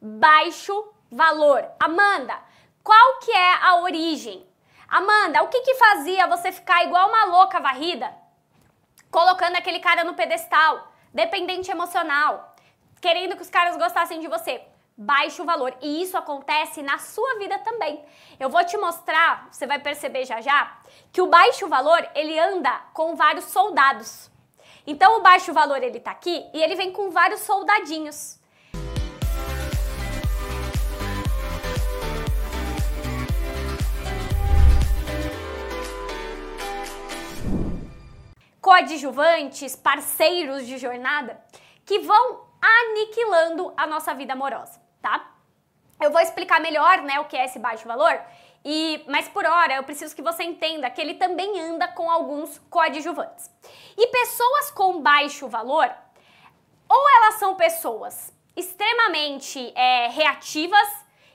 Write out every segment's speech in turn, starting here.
baixo valor. Amanda, qual que é a origem? Amanda, o que que fazia você ficar igual uma louca varrida? Colocando aquele cara no pedestal, dependente emocional, querendo que os caras gostassem de você. Baixo valor. E isso acontece na sua vida também. Eu vou te mostrar, você vai perceber já já, que o baixo valor, ele anda com vários soldados. Então o baixo valor ele tá aqui e ele vem com vários soldadinhos. Coadjuvantes, parceiros de jornada, que vão aniquilando a nossa vida amorosa, tá? Eu vou explicar melhor, né, o que é esse baixo valor, e mas por hora eu preciso que você entenda que ele também anda com alguns coadjuvantes. E pessoas com baixo valor, ou elas são pessoas extremamente é, reativas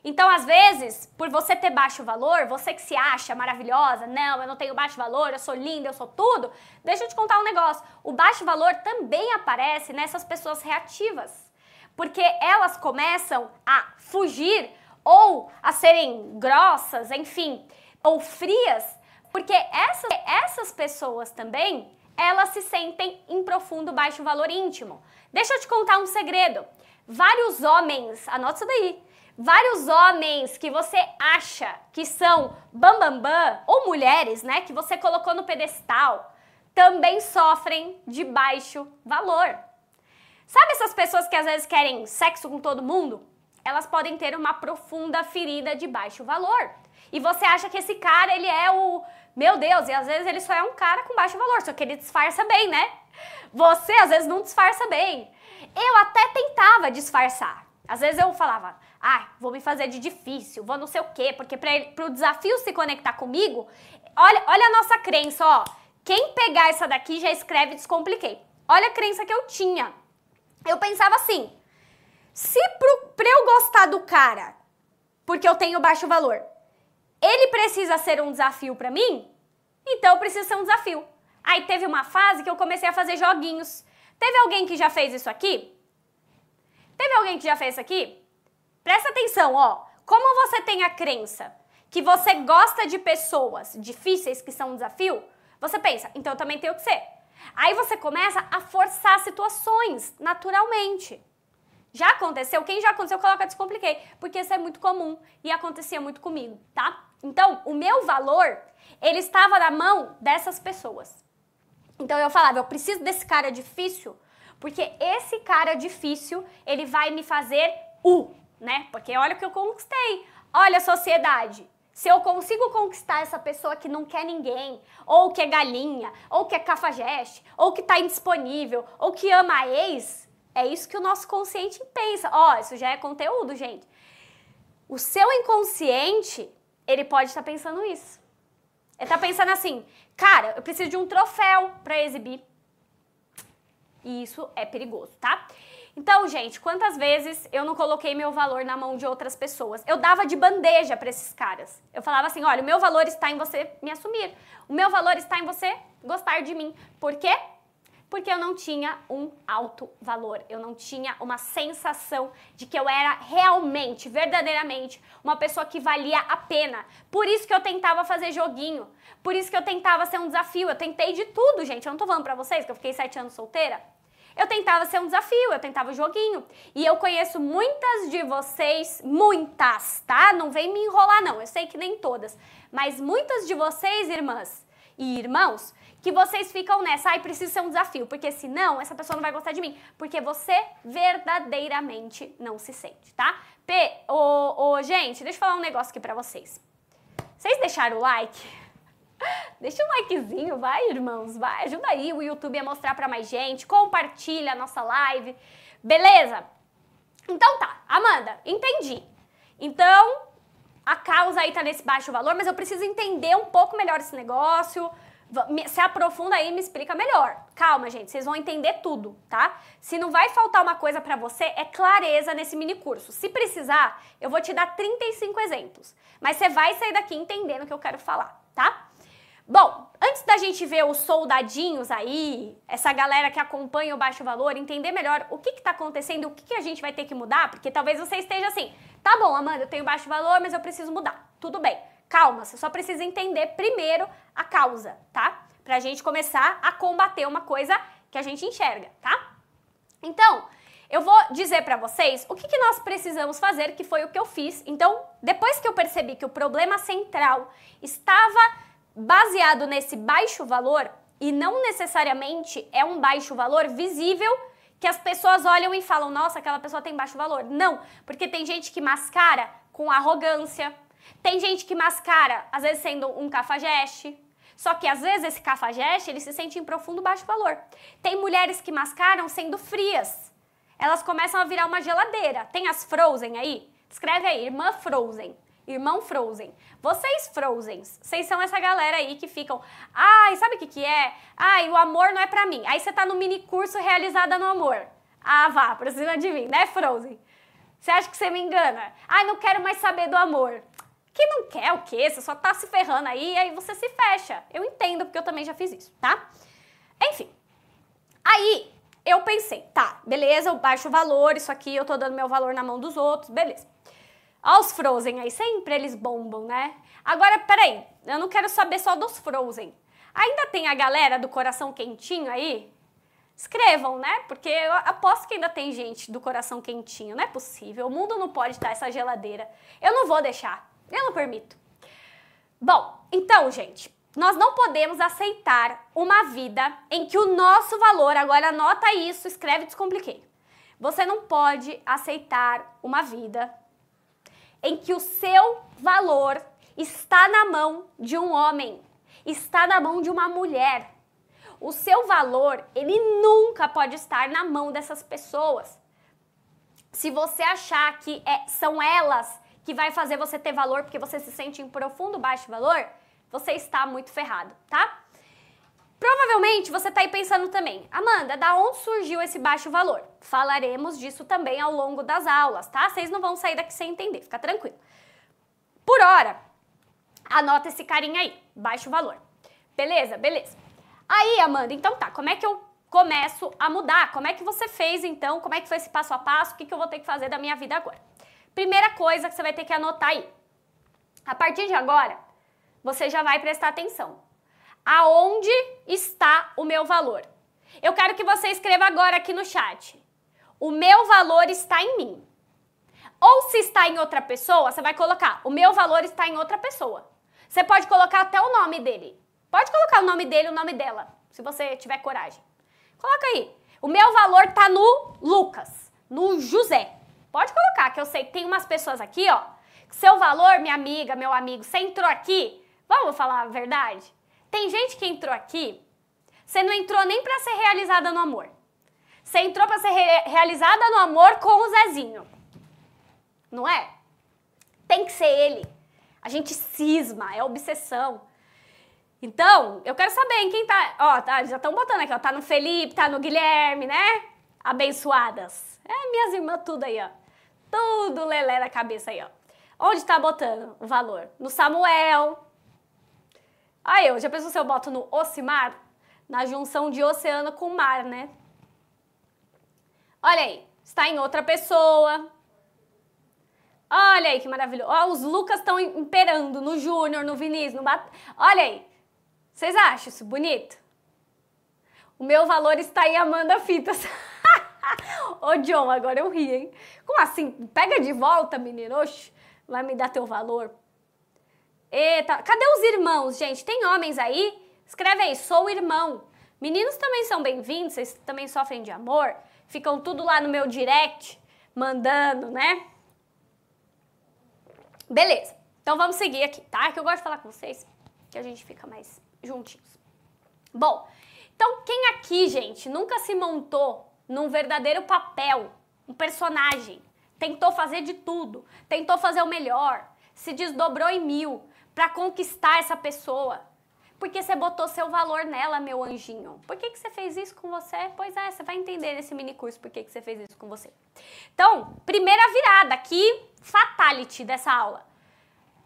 então, às vezes, por você ter baixo valor, você que se acha maravilhosa, não, eu não tenho baixo valor, eu sou linda, eu sou tudo, deixa eu te contar um negócio. O baixo valor também aparece nessas pessoas reativas, porque elas começam a fugir ou a serem grossas, enfim, ou frias, porque essas, essas pessoas também, elas se sentem em profundo baixo valor íntimo. Deixa eu te contar um segredo. Vários homens, anota isso daí, vários homens que você acha que são bambambam, bam, bam, ou mulheres, né, que você colocou no pedestal, também sofrem de baixo valor. Sabe essas pessoas que às vezes querem sexo com todo mundo? Elas podem ter uma profunda ferida de baixo valor. E você acha que esse cara, ele é o. Meu Deus, e às vezes ele só é um cara com baixo valor, só que ele disfarça bem, né? Você às vezes não disfarça bem. Eu até tentava disfarçar. Às vezes eu falava, ah, vou me fazer de difícil, vou não sei o quê, porque para o desafio se conectar comigo, olha, olha a nossa crença, ó. Quem pegar essa daqui já escreve descompliquei. Olha a crença que eu tinha. Eu pensava assim: se para eu gostar do cara, porque eu tenho baixo valor, ele precisa ser um desafio para mim, então eu preciso ser um desafio. Aí teve uma fase que eu comecei a fazer joguinhos. Teve alguém que já fez isso aqui? Teve alguém que já fez isso aqui? Presta atenção, ó. Como você tem a crença que você gosta de pessoas difíceis que são um desafio, você pensa, então eu também tenho que ser. Aí você começa a forçar situações naturalmente. Já aconteceu? Quem já aconteceu, coloca descompliquei, porque isso é muito comum e acontecia muito comigo, tá? Então, o meu valor, ele estava na mão dessas pessoas. Então eu falava, eu preciso desse cara difícil, porque esse cara difícil, ele vai me fazer o né? Porque olha o que eu conquistei. Olha a sociedade. Se eu consigo conquistar essa pessoa que não quer ninguém, ou que é galinha, ou que é cafajeste, ou que está indisponível, ou que ama a ex, é isso que o nosso consciente pensa. Ó, oh, isso já é conteúdo, gente. O seu inconsciente, ele pode estar tá pensando isso. Ele está pensando assim, cara, eu preciso de um troféu para exibir. E isso é perigoso, tá? Então, gente, quantas vezes eu não coloquei meu valor na mão de outras pessoas? Eu dava de bandeja para esses caras. Eu falava assim: olha, o meu valor está em você me assumir. O meu valor está em você gostar de mim. Por quê? Porque eu não tinha um alto valor, eu não tinha uma sensação de que eu era realmente, verdadeiramente, uma pessoa que valia a pena. Por isso que eu tentava fazer joguinho, por isso que eu tentava ser um desafio. Eu tentei de tudo, gente. Eu não tô falando pra vocês que eu fiquei sete anos solteira. Eu tentava ser um desafio, eu tentava joguinho. E eu conheço muitas de vocês, muitas, tá? Não vem me enrolar, não. Eu sei que nem todas. Mas muitas de vocês, irmãs e irmãos, que vocês ficam nessa, ai, preciso ser um desafio, porque senão essa pessoa não vai gostar de mim. Porque você verdadeiramente não se sente, tá? P, ô, ô, gente, deixa eu falar um negócio aqui pra vocês. Vocês deixaram o like? Deixa um likezinho, vai, irmãos, vai, ajuda aí o YouTube a mostrar para mais gente, compartilha a nossa live, beleza? Então tá, Amanda, entendi. Então, a causa aí tá nesse baixo valor, mas eu preciso entender um pouco melhor esse negócio. Se aprofunda aí e me explica melhor. Calma, gente, vocês vão entender tudo, tá? Se não vai faltar uma coisa para você, é clareza nesse mini curso. Se precisar, eu vou te dar 35 exemplos. Mas você vai sair daqui entendendo o que eu quero falar, tá? Bom, antes da gente ver os soldadinhos aí, essa galera que acompanha o baixo valor, entender melhor o que está acontecendo, o que, que a gente vai ter que mudar, porque talvez você esteja assim, tá bom, Amanda, eu tenho baixo valor, mas eu preciso mudar. Tudo bem, calma, você só precisa entender primeiro a causa, tá? Pra gente começar a combater uma coisa que a gente enxerga, tá? Então, eu vou dizer para vocês o que, que nós precisamos fazer, que foi o que eu fiz. Então, depois que eu percebi que o problema central estava baseado nesse baixo valor, e não necessariamente é um baixo valor visível que as pessoas olham e falam, nossa, aquela pessoa tem baixo valor. Não, porque tem gente que mascara com arrogância, tem gente que mascara, às vezes sendo um cafajeste, só que às vezes esse cafajeste, ele se sente em profundo baixo valor. Tem mulheres que mascaram sendo frias. Elas começam a virar uma geladeira. Tem as Frozen aí? Escreve aí, irmã Frozen. Irmão Frozen. Vocês Frozens, vocês são essa galera aí que ficam, ai, sabe o que que é? Ai, o amor não é pra mim. Aí você tá no mini curso realizada no amor. Ah, vá, pra cima de mim, né, Frozen? Você acha que você me engana? Ai, não quero mais saber do amor. Que não quer o quê? Você só tá se ferrando aí, aí você se fecha. Eu entendo, porque eu também já fiz isso, tá? Enfim. Aí, eu pensei, tá, beleza, eu baixo o valor, isso aqui eu tô dando meu valor na mão dos outros, beleza. Olha os Frozen aí, sempre eles bombam, né? Agora, peraí, eu não quero saber só dos Frozen. Ainda tem a galera do coração quentinho aí? Escrevam, né? Porque eu aposto que ainda tem gente do coração quentinho. Não é possível. O mundo não pode estar essa geladeira. Eu não vou deixar. Eu não permito. Bom, então, gente, nós não podemos aceitar uma vida em que o nosso valor, agora anota isso, escreve descompliquei. Você não pode aceitar uma vida em que o seu valor está na mão de um homem, está na mão de uma mulher. O seu valor, ele nunca pode estar na mão dessas pessoas. Se você achar que é, são elas que vai fazer você ter valor porque você se sente em profundo baixo valor, você está muito ferrado, tá? Provavelmente você está aí pensando também, Amanda, da onde surgiu esse baixo valor? Falaremos disso também ao longo das aulas, tá? Vocês não vão sair daqui sem entender, fica tranquilo. Por hora, anota esse carinha aí, baixo valor. Beleza? Beleza. Aí, Amanda, então tá, como é que eu começo a mudar? Como é que você fez então? Como é que foi esse passo a passo? O que, que eu vou ter que fazer da minha vida agora? Primeira coisa que você vai ter que anotar aí. A partir de agora, você já vai prestar atenção aonde está o meu valor. Eu quero que você escreva agora aqui no chat. O meu valor está em mim. Ou se está em outra pessoa, você vai colocar o meu valor está em outra pessoa. Você pode colocar até o nome dele. Pode colocar o nome dele, o nome dela, se você tiver coragem. Coloca aí. O meu valor está no Lucas, no José. Pode colocar, que eu sei que tem umas pessoas aqui, ó. Seu valor, minha amiga, meu amigo, você entrou aqui, vamos falar a verdade? Tem gente que entrou aqui, você não entrou nem para ser realizada no amor. Você entrou para ser re realizada no amor com o Zezinho. Não é? Tem que ser ele. A gente cisma, é obsessão. Então, eu quero saber em quem tá. Ó, tá, já estão botando aqui, ó. Tá no Felipe, tá no Guilherme, né? Abençoadas. É, minhas irmãs, tudo aí, ó. Tudo lelé na cabeça aí, ó. Onde tá botando o valor? No Samuel, Aí eu, já pensou se eu boto no Ocimar? Na junção de oceano com mar, né? Olha aí, está em outra pessoa. Olha aí que maravilhoso. Ó, os Lucas estão imperando no Júnior, no Vinícius, no Bat... Olha aí. Vocês acham isso bonito? O meu valor está em Amanda Fitas. Ô, John, agora eu ri, hein? Como assim? Pega de volta, menino. Oxe, vai me dar teu valor. Eita, cadê os irmãos, gente? Tem homens aí? Escreve aí, sou irmão. Meninos também são bem-vindos, vocês também sofrem de amor. Ficam tudo lá no meu direct, mandando, né? Beleza, então vamos seguir aqui, tá? Que eu gosto de falar com vocês, que a gente fica mais juntinhos. Bom, então quem aqui, gente, nunca se montou num verdadeiro papel, um personagem, tentou fazer de tudo, tentou fazer o melhor, se desdobrou em mil, para conquistar essa pessoa. Porque você botou seu valor nela, meu anjinho. Por que, que você fez isso com você? Pois é, você vai entender nesse mini curso por que, que você fez isso com você. Então, primeira virada aqui, fatality dessa aula.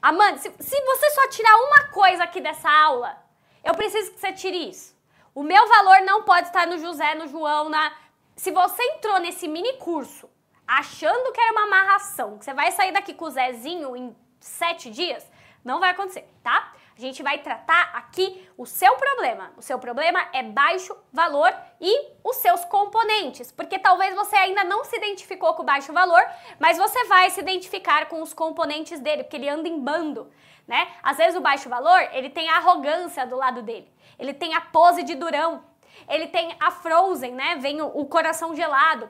Amanda, se, se você só tirar uma coisa aqui dessa aula, Eu preciso que você tire isso. O meu valor não pode estar no José, no João, na. Se você entrou nesse mini curso achando que era uma amarração, que você vai sair daqui com o Zezinho em sete dias, não vai acontecer, tá? A gente vai tratar aqui o seu problema. O seu problema é baixo valor e os seus componentes, porque talvez você ainda não se identificou com o baixo valor, mas você vai se identificar com os componentes dele, porque ele anda em bando, né? Às vezes o baixo valor, ele tem a arrogância do lado dele. Ele tem a pose de durão. Ele tem a frozen, né? Vem o, o coração gelado.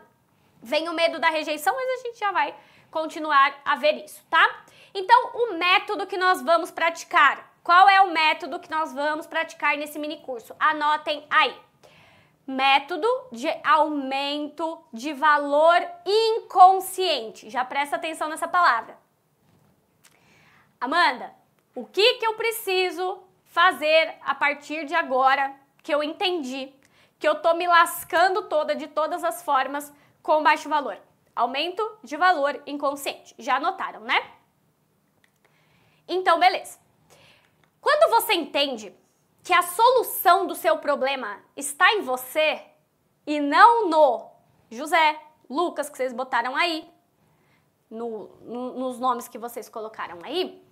Vem o medo da rejeição, mas a gente já vai continuar a ver isso, tá? Então, o método que nós vamos praticar qual é o método que nós vamos praticar nesse mini curso? Anotem aí. Método de aumento de valor inconsciente. Já presta atenção nessa palavra. Amanda, o que, que eu preciso fazer a partir de agora que eu entendi que eu tô me lascando toda de todas as formas com baixo valor? Aumento de valor inconsciente. Já anotaram, né? Então, beleza. Quando você entende que a solução do seu problema está em você e não no José, Lucas, que vocês botaram aí, no, no, nos nomes que vocês colocaram aí,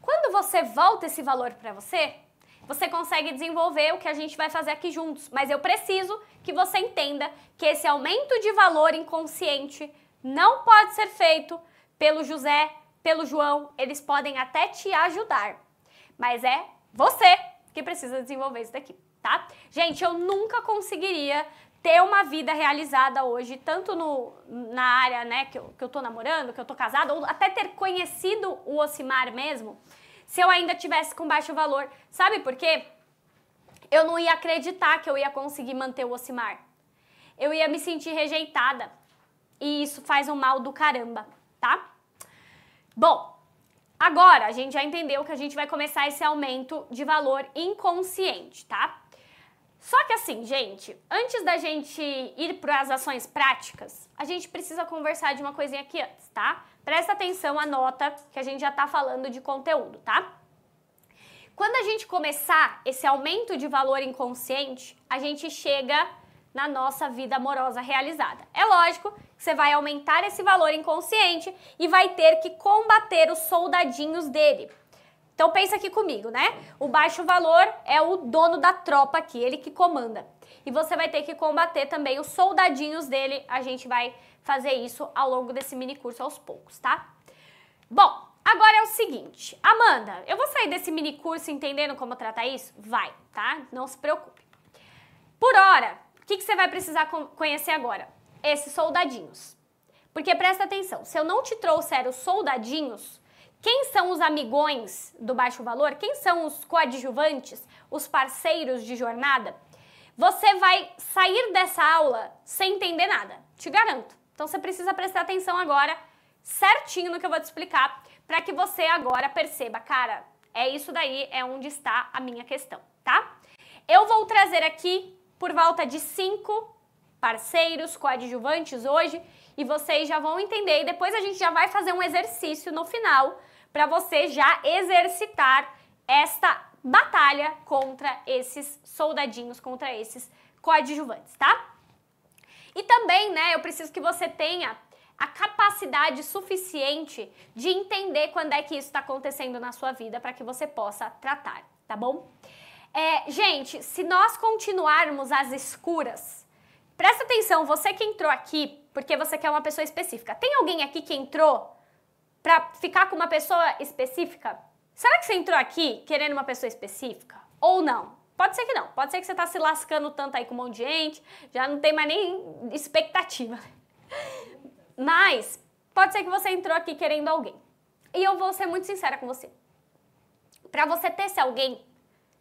quando você volta esse valor para você, você consegue desenvolver o que a gente vai fazer aqui juntos. Mas eu preciso que você entenda que esse aumento de valor inconsciente não pode ser feito pelo José, pelo João. Eles podem até te ajudar, mas é você que precisa desenvolver isso daqui, tá? Gente, eu nunca conseguiria ter uma vida realizada hoje, tanto no, na área, né, que eu, que eu tô namorando, que eu tô casada, ou até ter conhecido o Ocimar mesmo, se eu ainda tivesse com baixo valor. Sabe por quê? Eu não ia acreditar que eu ia conseguir manter o Ocimar. Eu ia me sentir rejeitada. E isso faz um mal do caramba, tá? Bom, Agora, a gente já entendeu que a gente vai começar esse aumento de valor inconsciente, tá? Só que assim, gente, antes da gente ir para as ações práticas, a gente precisa conversar de uma coisinha aqui antes, tá? Presta atenção, anota que a gente já tá falando de conteúdo, tá? Quando a gente começar esse aumento de valor inconsciente, a gente chega na nossa vida amorosa realizada. É lógico que você vai aumentar esse valor inconsciente e vai ter que combater os soldadinhos dele. Então pensa aqui comigo, né? O baixo valor é o dono da tropa aqui, ele que comanda. E você vai ter que combater também os soldadinhos dele. A gente vai fazer isso ao longo desse mini curso aos poucos, tá? Bom, agora é o seguinte, Amanda, eu vou sair desse mini curso entendendo como tratar isso? Vai, tá? Não se preocupe. Por hora, o que, que você vai precisar conhecer agora? Esses soldadinhos. Porque presta atenção, se eu não te trouxer os soldadinhos, quem são os amigões do baixo valor? Quem são os coadjuvantes, os parceiros de jornada? Você vai sair dessa aula sem entender nada, te garanto. Então você precisa prestar atenção agora, certinho no que eu vou te explicar, para que você agora perceba, cara, é isso daí, é onde está a minha questão, tá? Eu vou trazer aqui por volta de cinco parceiros coadjuvantes hoje e vocês já vão entender. E depois a gente já vai fazer um exercício no final para você já exercitar esta batalha contra esses soldadinhos, contra esses coadjuvantes, tá? E também, né, eu preciso que você tenha a capacidade suficiente de entender quando é que isso está acontecendo na sua vida para que você possa tratar, tá bom? É, gente, se nós continuarmos às escuras, presta atenção, você que entrou aqui porque você quer uma pessoa específica. Tem alguém aqui que entrou para ficar com uma pessoa específica? Será que você entrou aqui querendo uma pessoa específica? Ou não? Pode ser que não. Pode ser que você tá se lascando tanto aí com um monte de gente, já não tem mais nem expectativa. Mas pode ser que você entrou aqui querendo alguém. E eu vou ser muito sincera com você. Para você ter esse alguém,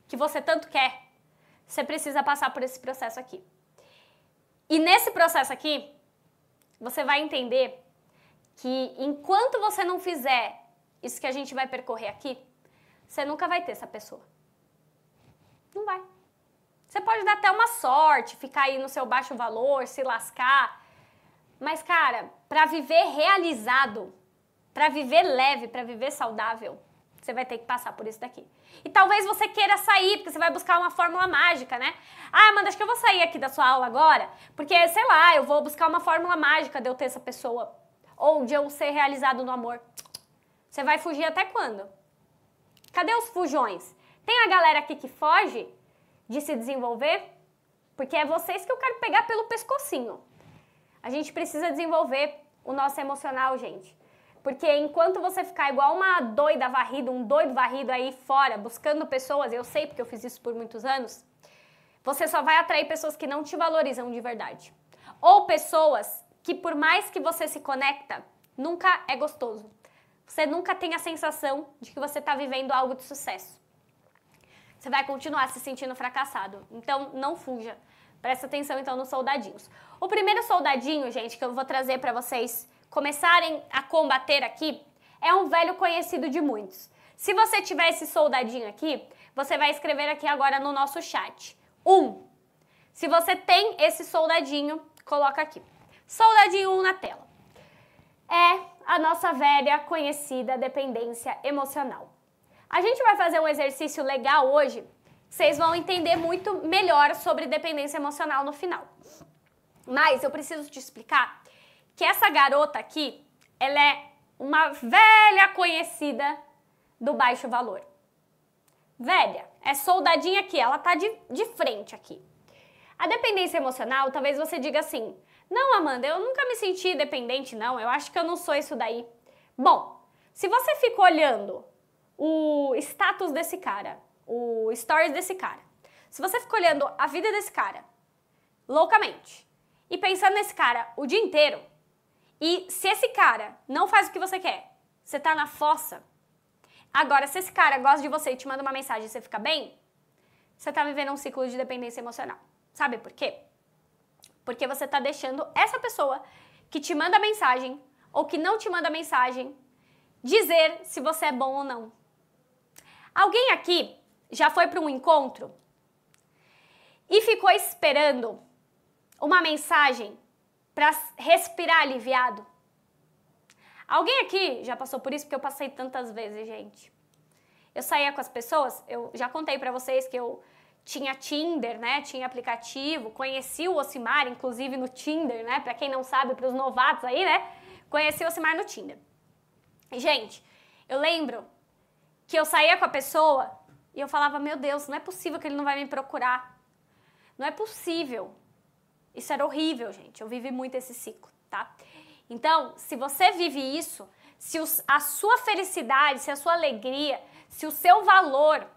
que você tanto quer, você precisa passar por esse processo aqui. E nesse processo aqui, você vai entender que enquanto você não fizer isso que a gente vai percorrer aqui, você nunca vai ter essa pessoa. Não vai. Você pode dar até uma sorte, ficar aí no seu baixo valor, se lascar. Mas, cara, para viver realizado, para viver leve, para viver saudável, Você vai ter que passar por isso daqui. E talvez você queira sair, porque você vai buscar uma fórmula mágica, né? Ah, Amanda, acho que eu vou sair aqui da sua aula agora, porque, sei lá, eu vou buscar uma fórmula mágica de eu ter essa pessoa. Ou de eu ser realizado no amor. Você vai fugir até quando? Cadê os fujões? Tem a galera aqui que foge de se desenvolver? Porque é vocês que eu quero pegar pelo pescocinho. A gente precisa desenvolver o nosso emocional, gente. Porque enquanto você ficar igual uma doida varrida, um doido varrido aí fora, buscando pessoas, eu sei porque eu fiz isso por muitos anos, você só vai atrair pessoas que não te valorizam de verdade. Ou pessoas que por mais que você se conecta, nunca é gostoso. Você nunca tem a sensação de que você está vivendo algo de sucesso. Você vai continuar se sentindo fracassado. Então, não fuja. Presta atenção então nos soldadinhos. O primeiro soldadinho, gente, que eu vou trazer para vocês começarem a combater aqui, é um velho conhecido de muitos. Se você tiver esse soldadinho aqui, você vai escrever aqui agora no nosso chat. Um. Se você tem esse soldadinho, coloca aqui. Soldadinho 1 na tela. É a nossa velha conhecida dependência emocional. A gente vai fazer um exercício legal hoje, vocês vão entender muito melhor sobre dependência emocional no final. Mas eu preciso te explicar que essa garota aqui, ela é uma velha conhecida do baixo valor. Velha, é soldadinha aqui, ela tá de, de frente aqui. A dependência emocional, talvez você diga assim: não, Amanda, eu nunca me senti dependente, não. Eu acho que eu não sou isso daí. Bom, se você fica olhando o status desse cara, o stories desse cara, se você fica olhando a vida desse cara loucamente e pensando nesse cara o dia inteiro, e se esse cara não faz o que você quer, você tá na fossa. Agora, se esse cara gosta de você e te manda uma mensagem e você fica bem, você tá vivendo um ciclo de dependência emocional. Sabe por quê? Porque você está deixando essa pessoa que te manda mensagem ou que não te manda mensagem dizer se você é bom ou não. Alguém aqui já foi para um encontro e ficou esperando uma mensagem para respirar aliviado? Alguém aqui já passou por isso porque eu passei tantas vezes, gente. Eu saía com as pessoas, eu já contei para vocês que eu tinha Tinder, né? Tinha aplicativo, conheci o Osimar, inclusive no Tinder, né? Para quem não sabe, para os novatos aí, né? Conheci o Osimar no Tinder. Gente, eu lembro que eu saía com a pessoa e eu falava: Meu Deus, não é possível que ele não vai me procurar. Não é possível. Isso era horrível, gente. Eu vivi muito esse ciclo, tá? Então, se você vive isso, se a sua felicidade, se a sua alegria, se o seu valor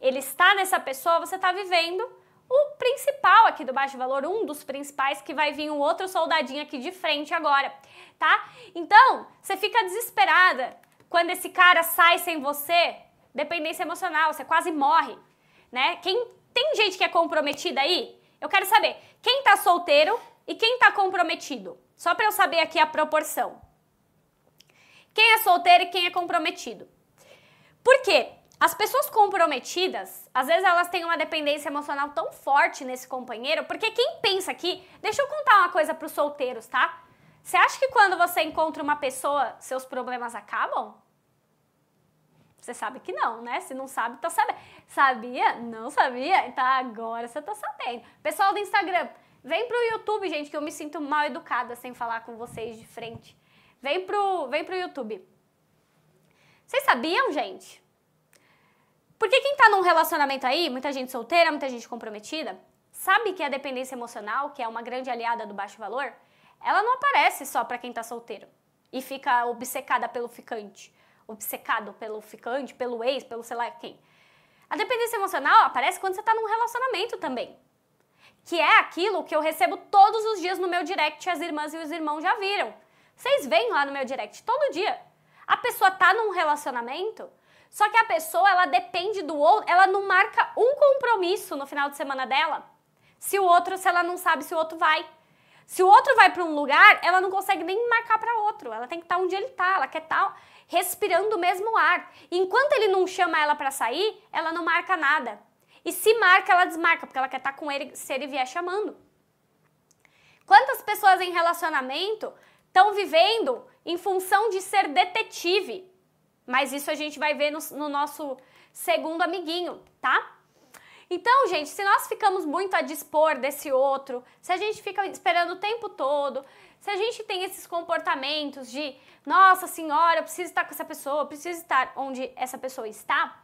ele está nessa pessoa, você está vivendo o principal aqui do baixo valor, um dos principais, que vai vir um outro soldadinho aqui de frente agora, tá? Então, você fica desesperada quando esse cara sai sem você, dependência emocional, você quase morre, né? Quem tem gente que é comprometida aí? Eu quero saber, quem tá solteiro e quem tá comprometido? Só para eu saber aqui a proporção. Quem é solteiro e quem é comprometido? Por quê? As pessoas comprometidas, às vezes elas têm uma dependência emocional tão forte nesse companheiro, porque quem pensa aqui, deixa eu contar uma coisa para os solteiros, tá? Você acha que quando você encontra uma pessoa, seus problemas acabam? Você sabe que não, né? Se não sabe, tá sabendo. Sabia? Não sabia? Então agora você tá sabendo. Pessoal do Instagram, vem pro YouTube, gente, que eu me sinto mal educada sem falar com vocês de frente. Vem pro, vem pro YouTube. Vocês sabiam, gente? Porque quem tá num relacionamento aí, muita gente solteira, muita gente comprometida, sabe que a dependência emocional, que é uma grande aliada do baixo valor, ela não aparece só para quem tá solteiro e fica obcecada pelo ficante, obcecado pelo ficante, pelo ex, pelo sei lá quem. A dependência emocional aparece quando você tá num relacionamento também. Que é aquilo que eu recebo todos os dias no meu direct, as irmãs e os irmãos já viram. Vocês vêm lá no meu direct todo dia. A pessoa tá num relacionamento, só que a pessoa, ela depende do outro, ela não marca um compromisso no final de semana dela. Se o outro, se ela não sabe se o outro vai. Se o outro vai para um lugar, ela não consegue nem marcar para outro. Ela tem que estar tá onde ele está, ela quer tá respirando o mesmo ar. Enquanto ele não chama ela para sair, ela não marca nada. E se marca, ela desmarca, porque ela quer estar tá com ele se ele vier chamando. Quantas pessoas em relacionamento estão vivendo em função de ser detetive? Mas isso a gente vai ver no, no nosso segundo amiguinho, tá? Então, gente, se nós ficamos muito a dispor desse outro, se a gente fica esperando o tempo todo, se a gente tem esses comportamentos de, nossa senhora, eu preciso estar com essa pessoa, eu preciso estar onde essa pessoa está,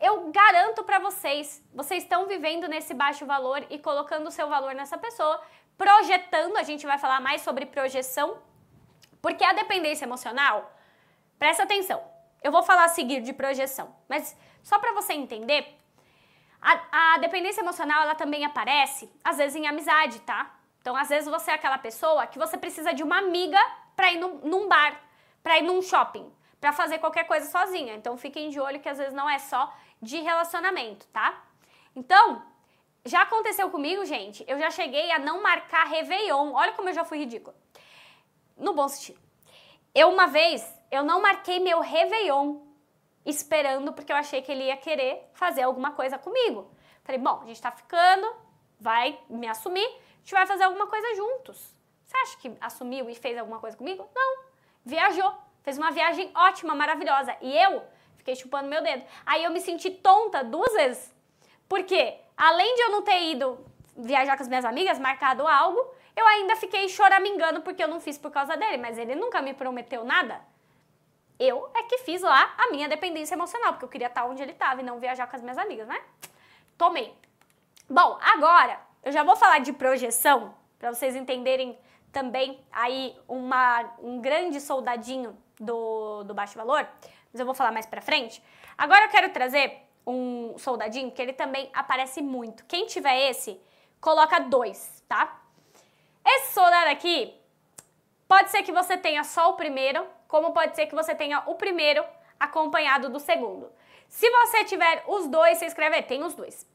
eu garanto para vocês, vocês estão vivendo nesse baixo valor e colocando o seu valor nessa pessoa, projetando, a gente vai falar mais sobre projeção, porque a dependência emocional, presta atenção, eu vou falar a seguir de projeção, mas só para você entender, a, a, dependência emocional, ela também aparece, às vezes, em amizade, tá? Então, às vezes, você é aquela pessoa que você precisa de uma amiga pra ir num, num bar, pra ir num shopping, pra fazer qualquer coisa sozinha. Então, fiquem de olho que às vezes não é só de relacionamento, tá? Então, já aconteceu comigo, gente, eu já cheguei a não marcar Réveillon. Olha como eu já fui ridícula. No bom sentido. Eu, uma vez, eu não marquei meu Réveillon esperando porque eu achei que ele ia querer fazer alguma coisa comigo. Falei, bom, a gente tá ficando, vai me assumir, a gente vai fazer alguma coisa juntos. Você acha que assumiu e fez alguma coisa comigo? Não. Viajou. Fez uma viagem ótima, maravilhosa. E eu fiquei chupando meu dedo. Aí eu me senti tonta duas vezes. Porque, além de eu não ter ido viajar com as minhas amigas, marcado algo, eu ainda fiquei choramingando porque eu não fiz por causa dele. Mas ele nunca me prometeu nada. Eu é que fiz lá a minha dependência emocional, porque eu queria estar onde ele estava e não viajar com as minhas amigas, né? Tomei. Bom, agora eu já vou falar de projeção, para vocês entenderem também aí uma, um grande soldadinho do, do baixo valor, mas eu vou falar mais pra frente. Agora eu quero trazer um soldadinho que ele também aparece muito. Quem tiver esse, coloca dois, tá? Esse soldado aqui, pode ser que você tenha só o primeiro, como pode ser que você tenha o primeiro acompanhado do segundo. Se você tiver os dois, você escreve aí, tem os dois.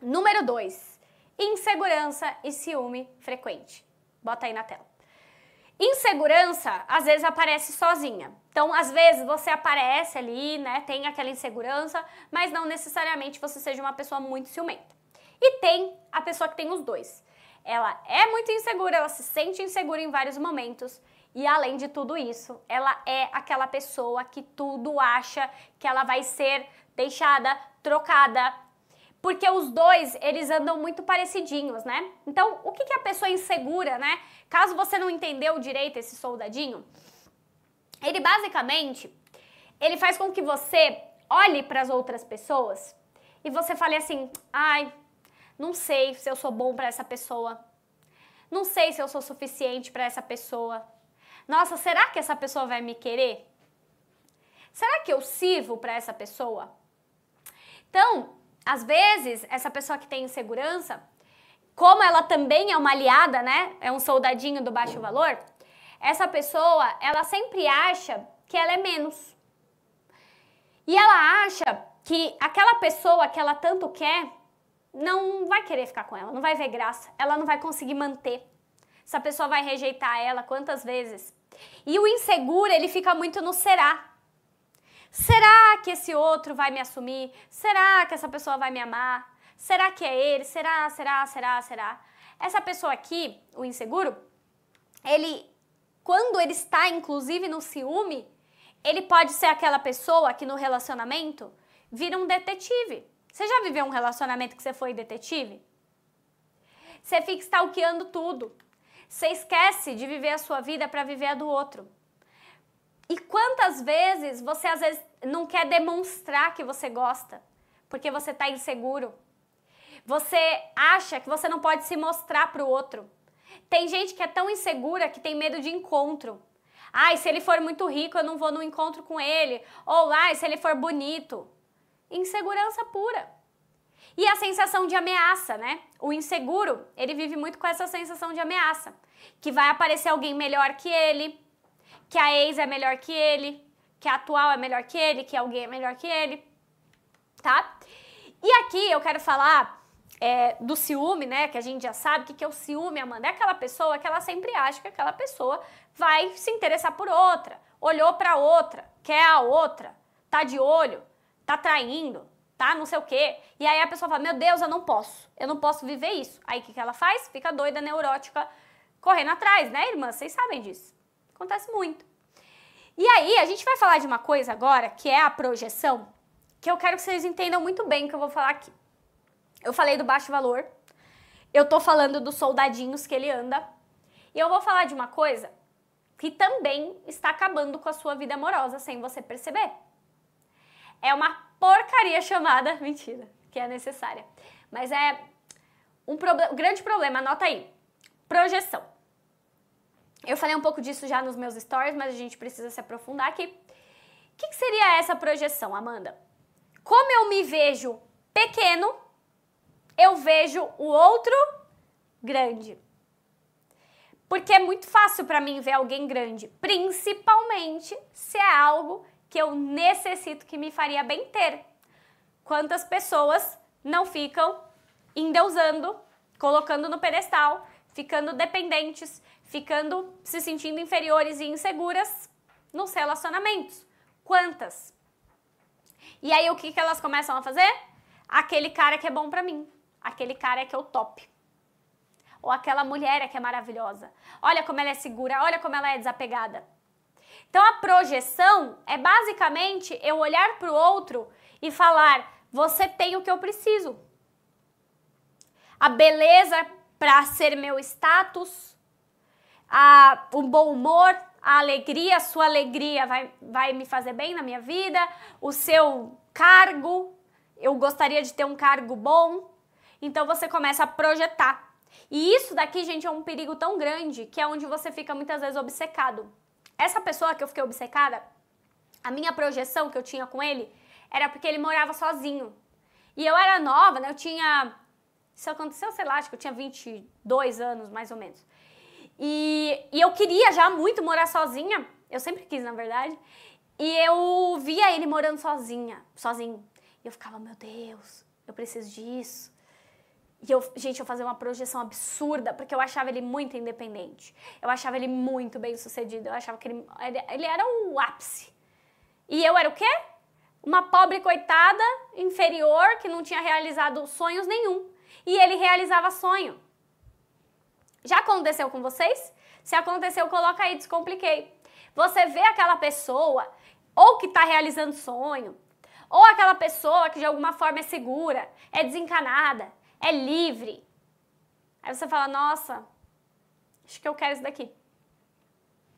Número 2, insegurança e ciúme frequente. Bota aí na tela. Insegurança, às vezes, aparece sozinha. Então, às vezes, você aparece ali, né? Tem aquela insegurança, mas não necessariamente você seja uma pessoa muito ciumenta. E tem a pessoa que tem os dois. Ela é muito insegura, ela se sente insegura em vários momentos e além de tudo isso, ela é aquela pessoa que tudo acha que ela vai ser deixada, trocada. Porque os dois, eles andam muito parecidinhos, né? Então, o que, que a pessoa insegura, né? Caso você não entendeu direito esse soldadinho, ele basicamente, ele faz com que você olhe para as outras pessoas e você fale assim: ai, não sei se eu sou bom para essa pessoa. Não sei se eu sou suficiente para essa pessoa. Nossa, será que essa pessoa vai me querer? Será que eu sirvo para essa pessoa? Então, às vezes, essa pessoa que tem insegurança, como ela também é uma aliada, né? É um soldadinho do baixo valor, essa pessoa, ela sempre acha que ela é menos. E ela acha que aquela pessoa que ela tanto quer não vai querer ficar com ela, não vai ver graça, ela não vai conseguir manter. Essa pessoa vai rejeitar ela quantas vezes? E o inseguro, ele fica muito no será. Será que esse outro vai me assumir? Será que essa pessoa vai me amar? Será que é ele? Será, será, será, será? Essa pessoa aqui, o inseguro, ele, quando ele está inclusive no ciúme, ele pode ser aquela pessoa que no relacionamento vira um detetive. Você já viveu um relacionamento que você foi detetive? Você fica stalkeando tudo. Você esquece de viver a sua vida para viver a do outro. E quantas vezes você às vezes não quer demonstrar que você gosta, porque você está inseguro? Você acha que você não pode se mostrar para o outro. Tem gente que é tão insegura que tem medo de encontro. Ai, se ele for muito rico, eu não vou no encontro com ele. Ou, ai, se ele for bonito. Insegurança pura. E a sensação de ameaça, né? O inseguro, ele vive muito com essa sensação de ameaça. Que vai aparecer alguém melhor que ele, que a ex é melhor que ele, que a atual é melhor que ele, que alguém é melhor que ele, tá? E aqui eu quero falar é, do ciúme, né? Que a gente já sabe que, que é o ciúme, Amanda. É aquela pessoa que ela sempre acha que aquela pessoa vai se interessar por outra, olhou para outra, quer a outra, tá de olho, tá traindo, tá? Não sei o quê. E aí a pessoa fala: Meu Deus, eu não posso, eu não posso viver isso. Aí o que, que ela faz? Fica doida, neurótica, correndo atrás, né, irmã? Vocês sabem disso. Acontece muito. E aí, a gente vai falar de uma coisa agora, que é a projeção, que eu quero que vocês entendam muito bem o que eu vou falar aqui. Eu falei do baixo valor, eu tô falando dos soldadinhos que ele anda, e eu vou falar de uma coisa que também está acabando com a sua vida amorosa sem você perceber. É uma porcaria chamada, mentira, que é necessária, mas é um, grande problema, anota aí, projeção. Eu falei um pouco disso já nos meus stories, mas a gente precisa se aprofundar aqui. O que, que seria essa projeção, Amanda? Como eu me vejo pequeno, eu vejo o outro grande. Porque é muito fácil para mim ver alguém grande, principalmente se é algo que eu necessito que me faria bem ter. Quantas pessoas não ficam endeusando, colocando no pedestal, ficando dependentes, ficando se sentindo inferiores e inseguras nos relacionamentos. Quantas? E aí o que, que elas começam a fazer? Aquele cara que é bom para mim, aquele cara que é o top. Ou aquela mulher que é maravilhosa. Olha como ela é segura, olha como ela é desapegada. Então a projeção é basicamente eu olhar para o outro e falar: você tem o que eu preciso. A beleza para ser meu status, a, o bom humor, a alegria, a sua alegria vai, vai me fazer bem na minha vida, o seu cargo, eu gostaria de ter um cargo bom. Então você começa a projetar. E isso daqui, gente, é um perigo tão grande que é onde você fica muitas vezes obcecado. Essa pessoa que eu fiquei obcecada, a minha projeção que eu tinha com ele era porque ele morava sozinho. E eu era nova, né? Eu tinha. Isso aconteceu, sei lá, acho que eu tinha 22 anos, mais ou menos. E, e eu queria já muito morar sozinha. Eu sempre quis, na verdade. E eu via ele morando sozinha, sozinho. E eu ficava, meu Deus, eu preciso disso. E eu, gente, eu fazia uma projeção absurda, porque eu achava ele muito independente. Eu achava ele muito bem sucedido. Eu achava que ele, ele, era o ápice. E eu era o quê? Uma pobre coitada, inferior, que não tinha realizado sonhos nenhum. E ele realizava sonho. Já aconteceu com vocês? Se aconteceu, coloca aí, descompliquei. Você vê aquela pessoa, ou que está realizando sonho, ou aquela pessoa que de alguma forma é segura, é desencanada, é livre. Aí você fala, nossa, acho que eu quero isso daqui.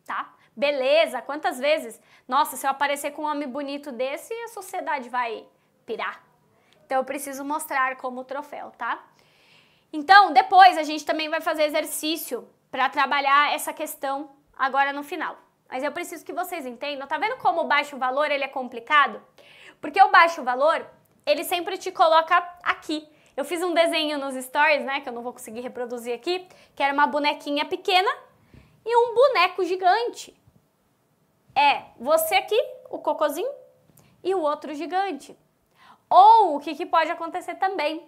Tá? Beleza, quantas vezes? Nossa, se eu aparecer com um homem bonito desse, a sociedade vai pirar. Então eu preciso mostrar como troféu, tá? Então, depois a gente também vai fazer exercício para trabalhar essa questão agora no final. Mas eu preciso que vocês entendam, tá vendo como o baixo valor ele é complicado? Porque o baixo valor, ele sempre te coloca aqui. Eu fiz um desenho nos stories, né, que eu não vou conseguir reproduzir aqui, que era uma bonequinha pequena e um boneco gigante. É você aqui, o cocozinho, e o outro gigante. Ou o que, que pode acontecer também?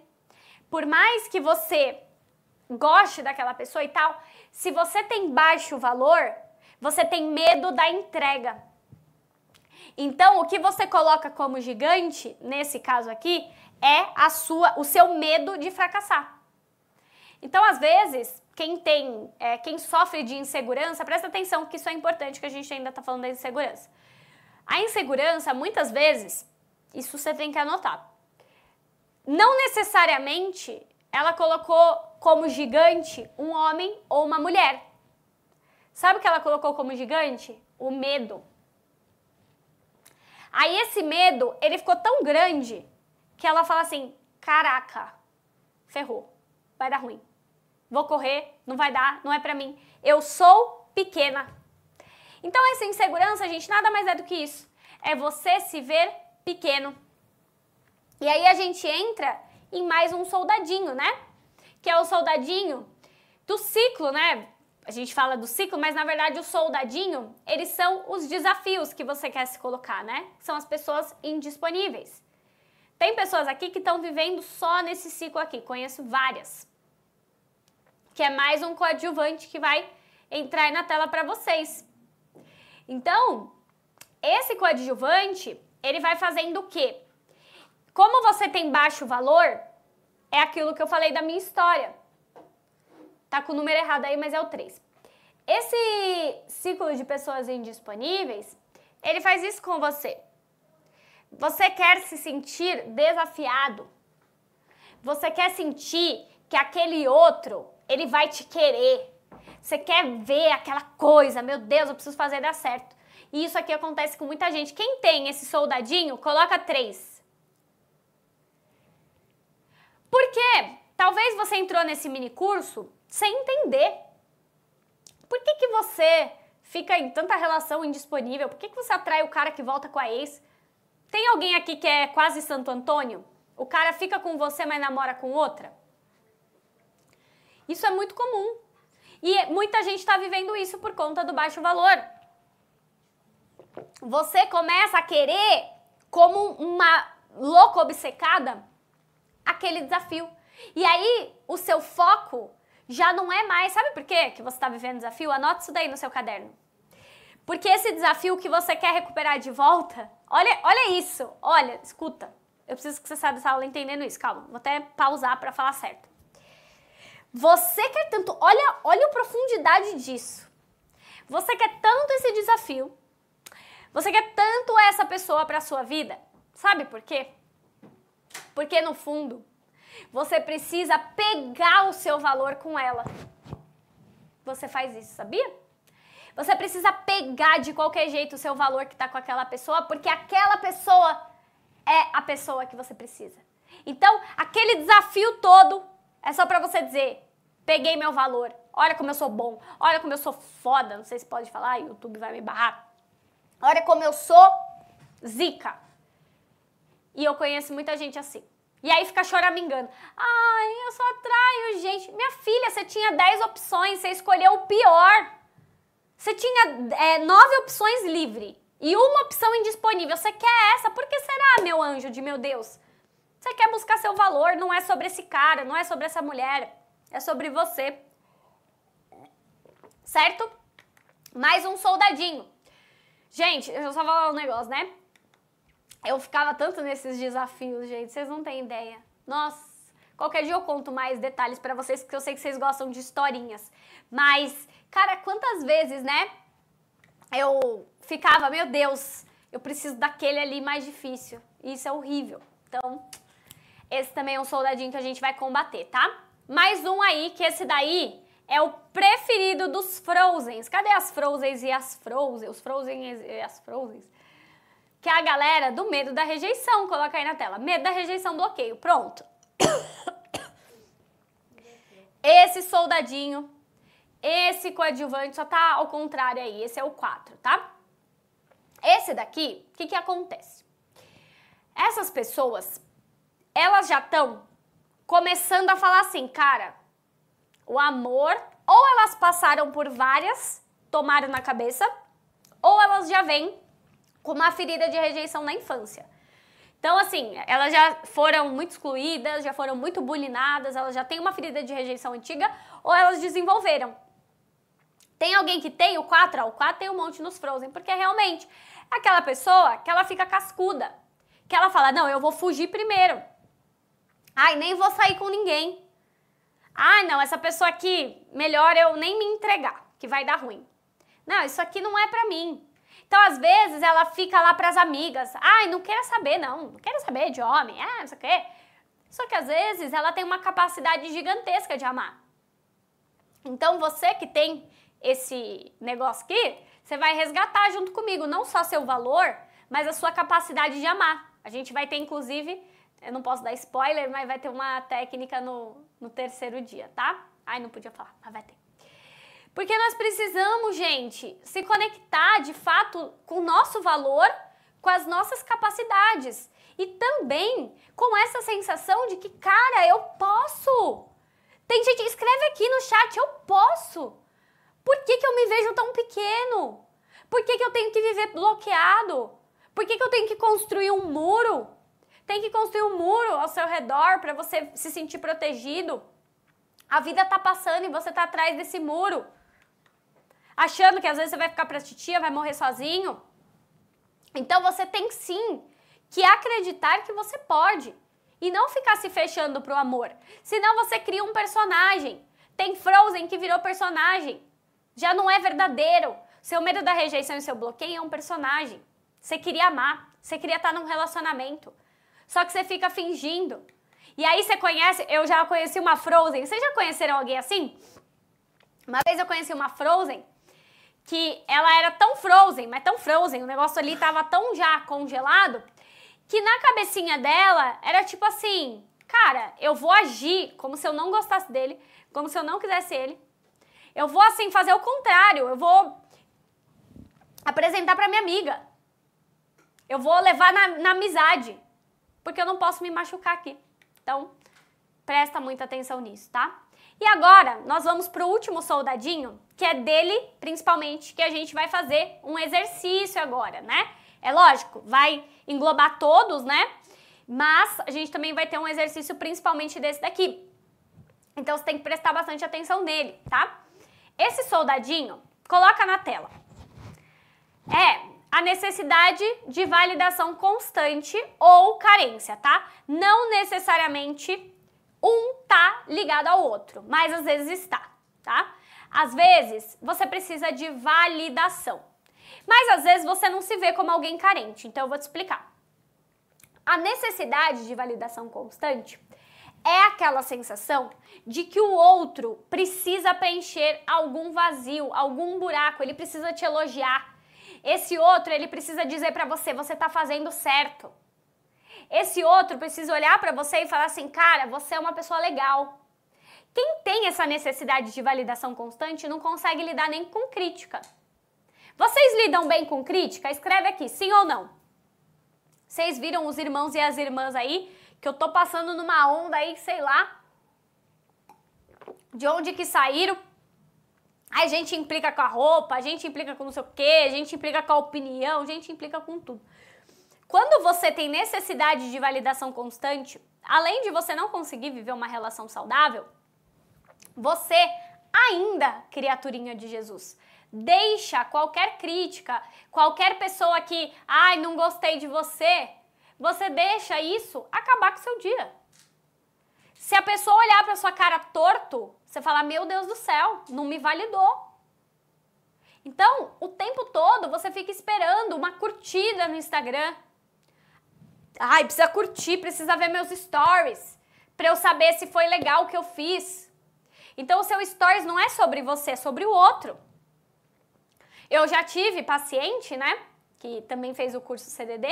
Por mais que você goste daquela pessoa e tal, se você tem baixo valor, você tem medo da entrega. Então, o que você coloca como gigante, nesse caso aqui, é a sua, o seu medo de fracassar. Então, às vezes, quem tem, é, quem sofre de insegurança, presta atenção que isso é importante, que a gente ainda está falando da insegurança. A insegurança, muitas vezes, isso você tem que anotar. Não necessariamente ela colocou como gigante um homem ou uma mulher. Sabe o que ela colocou como gigante? O medo. Aí esse medo, ele ficou tão grande que ela fala assim: caraca, ferrou, vai dar ruim. Vou correr, não vai dar, não é pra mim. Eu sou pequena. Então essa insegurança, gente, nada mais é do que isso. É você se ver pequeno. E aí a gente entra em mais um soldadinho, né? Que é o soldadinho do ciclo, né? A gente fala do ciclo, mas na verdade o soldadinho, eles são os desafios que você quer se colocar, né? São as pessoas indisponíveis. Tem pessoas aqui que estão vivendo só nesse ciclo aqui, conheço várias. Que é mais um coadjuvante que vai entrar na tela para vocês. Então, esse coadjuvante, ele vai fazendo o quê? Como você tem baixo valor, é aquilo que eu falei da minha história. Tá com o número errado aí, mas é o 3. Esse ciclo de pessoas indisponíveis ele faz isso com você. Você quer se sentir desafiado. Você quer sentir que aquele outro, ele vai te querer. Você quer ver aquela coisa, meu Deus, eu preciso fazer dar certo. E isso aqui acontece com muita gente. Quem tem esse soldadinho, coloca três. Por quê? Talvez você entrou nesse mini curso sem entender. Por que, que você fica em tanta relação indisponível? Por que, que você atrai o cara que volta com a ex? Tem alguém aqui que é quase Santo Antônio? O cara fica com você, mas namora com outra? Isso é muito comum. E muita gente está vivendo isso por conta do baixo valor. Você começa a querer, como uma louca obcecada, aquele desafio. E aí, o seu foco já não é mais. Sabe por quê que você está vivendo desafio? Anote isso daí no seu caderno. Porque esse desafio que você quer recuperar de volta, olha, olha isso, olha, escuta. Eu preciso que você saia dessa aula entendendo isso. Calma, vou até pausar para falar certo. Você quer tanto, olha, olha a profundidade disso. Você quer tanto esse desafio. Você quer tanto essa pessoa para sua vida. Sabe por quê? Porque no fundo, você precisa pegar o seu valor com ela. Você faz isso, sabia? Você precisa pegar de qualquer jeito o seu valor que está com aquela pessoa, porque aquela pessoa é a pessoa que você precisa. Então, aquele desafio todo é só para você dizer: peguei meu valor, olha como eu sou bom, olha como eu sou foda. Não sei se pode falar, YouTube vai me barrar. Olha como eu sou zica. E eu conheço muita gente assim. E aí fica choramingando. Ai, eu só atraio gente. Minha filha, você tinha 10 opções, você escolheu o pior. Você tinha é, nove opções livre e uma opção indisponível. Você quer essa? Por que será, meu anjo de meu Deus? Você quer buscar seu valor, não é sobre esse cara, não é sobre essa mulher, é sobre você. Certo? Mais um soldadinho. Gente, eu só vou falar um negócio, né? Eu ficava tanto nesses desafios, gente, vocês não têm ideia. Nossa, qualquer dia eu conto mais detalhes para vocês, porque eu sei que vocês gostam de historinhas. Mas, cara, quantas vezes, né? Eu ficava, meu Deus, eu preciso daquele ali mais difícil. Isso é horrível. Então, esse também é um soldadinho que a gente vai combater, tá? Mais um aí, que esse daí é o preferido dos Frozens. Cadê as Frozens e as Frozen? Os Frozen e as Frozens? Que é a galera do medo da rejeição. Coloca aí na tela. Medo da rejeição, bloqueio. Pronto. Esse soldadinho, esse coadjuvante só tá ao contrário aí. Esse é o 4, tá? Esse daqui, o que que acontece? Essas pessoas, elas já estão começando a falar assim, cara, o amor, ou elas passaram por várias, tomaram na cabeça, ou elas já vêm com uma ferida de rejeição na infância. Então, assim, elas já foram muito excluídas, já foram muito bulinadas, elas já têm uma ferida de rejeição antiga, ou elas desenvolveram. Tem alguém que tem o 4? Ah, o 4 tem um monte nos Frozen, porque realmente é aquela pessoa que ela fica cascuda, que ela fala, não, eu vou fugir primeiro. Ai, nem vou sair com ninguém. Ai, não, essa pessoa aqui, melhor eu nem me entregar, que vai dar ruim. Não, isso aqui não é pra mim. Então, às vezes, ela fica lá para as amigas. Ai, não quero saber, não. Não quero saber de homem. É, não sei o quê. Só que, às vezes, ela tem uma capacidade gigantesca de amar. Então, você que tem esse negócio aqui, você vai resgatar junto comigo não só seu valor, mas a sua capacidade de amar. A gente vai ter, inclusive, eu não posso dar spoiler, mas vai ter uma técnica no, no terceiro dia, tá? Ai, não podia falar, mas vai ter. Porque nós precisamos, gente, se conectar de fato com o nosso valor, com as nossas capacidades e também com essa sensação de que, cara, eu posso. Tem gente escreve aqui no chat, eu posso. Por que, que eu me vejo tão pequeno? Por que, que eu tenho que viver bloqueado? Por que, que eu tenho que construir um muro? Tem que construir um muro ao seu redor para você se sentir protegido. A vida tá passando e você tá atrás desse muro achando que às vezes você vai ficar pra titia, vai morrer sozinho. Então você tem sim que acreditar que você pode e não ficar se fechando pro amor. Senão você cria um personagem. Tem Frozen que virou personagem. Já não é verdadeiro. Seu medo da rejeição e seu bloqueio é um personagem. Você queria amar, você queria estar num relacionamento. Só que você fica fingindo. E aí você conhece, eu já conheci uma Frozen. Vocês já conheceram alguém assim? Uma vez eu conheci uma Frozen que ela era tão Frozen, mas tão Frozen, o negócio ali tava tão já congelado, que na cabecinha dela era tipo assim, cara, eu vou agir como se eu não gostasse dele, como se eu não quisesse ele. Eu vou assim fazer o contrário, eu vou apresentar para minha amiga. Eu vou levar na, na amizade, porque eu não posso me machucar aqui. Então, presta muita atenção nisso, tá? E agora, nós vamos para o último soldadinho, que é dele, principalmente, que a gente vai fazer um exercício agora, né? É lógico, vai englobar todos, né? Mas a gente também vai ter um exercício principalmente desse daqui. Então você tem que prestar bastante atenção nele, tá? Esse soldadinho, coloca na tela. É a necessidade de validação constante ou carência, tá? Não necessariamente um tá ligado ao outro, mas às vezes está, tá? Às vezes você precisa de validação, mas às vezes você não se vê como alguém carente, então eu vou te explicar. A necessidade de validação constante é aquela sensação de que o outro precisa preencher algum vazio, algum buraco, ele precisa te elogiar. Esse outro, ele precisa dizer para você, você tá fazendo certo. Esse outro precisa olhar para você e falar assim, cara, você é uma pessoa legal. Quem tem essa necessidade de validação constante não consegue lidar nem com crítica. Vocês lidam bem com crítica? Escreve aqui, sim ou não. Vocês viram os irmãos e as irmãs aí que eu tô passando numa onda aí, sei lá, de onde que saíram. A gente implica com a roupa, a gente implica com não sei o quê, a gente implica com a opinião, a gente implica com tudo. Quando você tem necessidade de validação constante, além de você não conseguir viver uma relação saudável, você ainda, criaturinha de Jesus, deixa qualquer crítica, qualquer pessoa que, ai, não gostei de você, você deixa isso acabar com o seu dia. Se a pessoa olhar para sua cara torto, você fala: "Meu Deus do céu, não me validou". Então, o tempo todo você fica esperando uma curtida no Instagram, Ai, precisa curtir, precisa ver meus stories para eu saber se foi legal o que eu fiz. Então o seu stories não é sobre você, é sobre o outro. Eu já tive paciente, né, que também fez o curso CDD,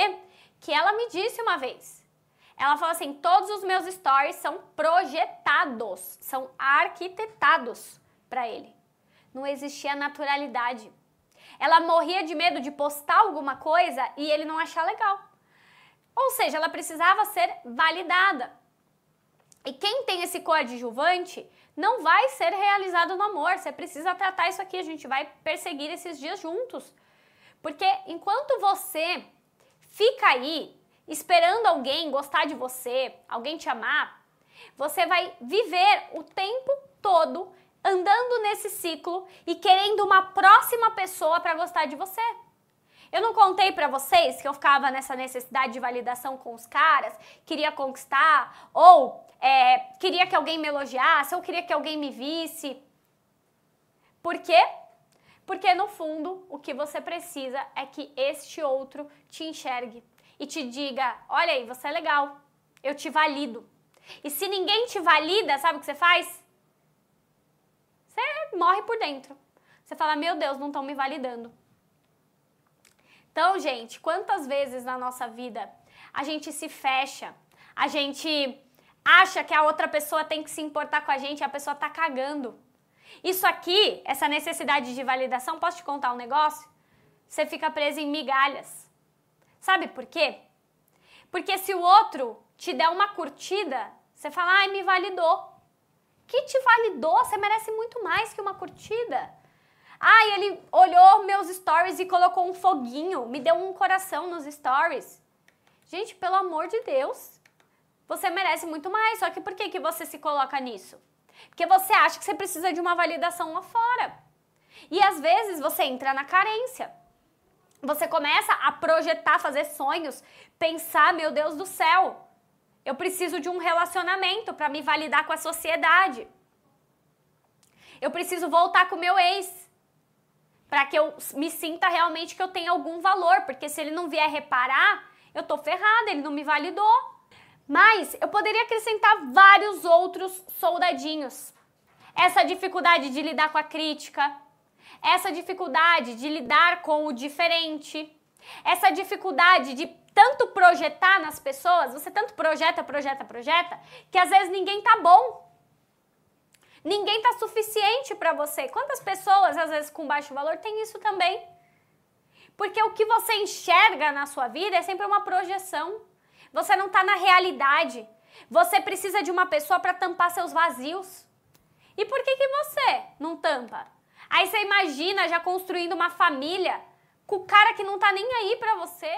que ela me disse uma vez. Ela falou assim: "Todos os meus stories são projetados, são arquitetados para ele. Não existia naturalidade. Ela morria de medo de postar alguma coisa e ele não achar legal. Ou seja, ela precisava ser validada. E quem tem esse coadjuvante não vai ser realizado no amor. Você precisa tratar isso aqui. A gente vai perseguir esses dias juntos. Porque enquanto você fica aí esperando alguém gostar de você, alguém te amar, você vai viver o tempo todo andando nesse ciclo e querendo uma próxima pessoa para gostar de você. Eu não contei para vocês que eu ficava nessa necessidade de validação com os caras, queria conquistar, ou é, queria que alguém me elogiasse, ou queria que alguém me visse. Por quê? Porque no fundo o que você precisa é que este outro te enxergue e te diga: olha aí, você é legal, eu te valido. E se ninguém te valida, sabe o que você faz? Você morre por dentro. Você fala: meu Deus, não estão me validando. Então, gente, quantas vezes na nossa vida a gente se fecha, a gente acha que a outra pessoa tem que se importar com a gente, a pessoa tá cagando. Isso aqui, essa necessidade de validação, posso te contar um negócio? Você fica preso em migalhas. Sabe por quê? Porque se o outro te der uma curtida, você fala, ai, me validou. Que te validou? Você merece muito mais que uma curtida. Ah, ele olhou meus stories e colocou um foguinho, me deu um coração nos stories. Gente, pelo amor de Deus, você merece muito mais. Só que por que, que você se coloca nisso? Porque você acha que você precisa de uma validação lá fora. E às vezes você entra na carência. Você começa a projetar, fazer sonhos, pensar, meu Deus do céu, eu preciso de um relacionamento para me validar com a sociedade. Eu preciso voltar com o meu ex para que eu me sinta realmente que eu tenho algum valor, porque se ele não vier reparar, eu tô ferrada, ele não me validou. Mas eu poderia acrescentar vários outros soldadinhos. Essa dificuldade de lidar com a crítica, essa dificuldade de lidar com o diferente, essa dificuldade de tanto projetar nas pessoas, você tanto projeta, projeta, projeta, que às vezes ninguém tá bom. Ninguém tá suficiente para você. Quantas pessoas, às vezes com baixo valor, tem isso também? Porque o que você enxerga na sua vida é sempre uma projeção. Você não tá na realidade. Você precisa de uma pessoa para tampar seus vazios. E por que que você não tampa? Aí você imagina já construindo uma família com o cara que não tá nem aí para você.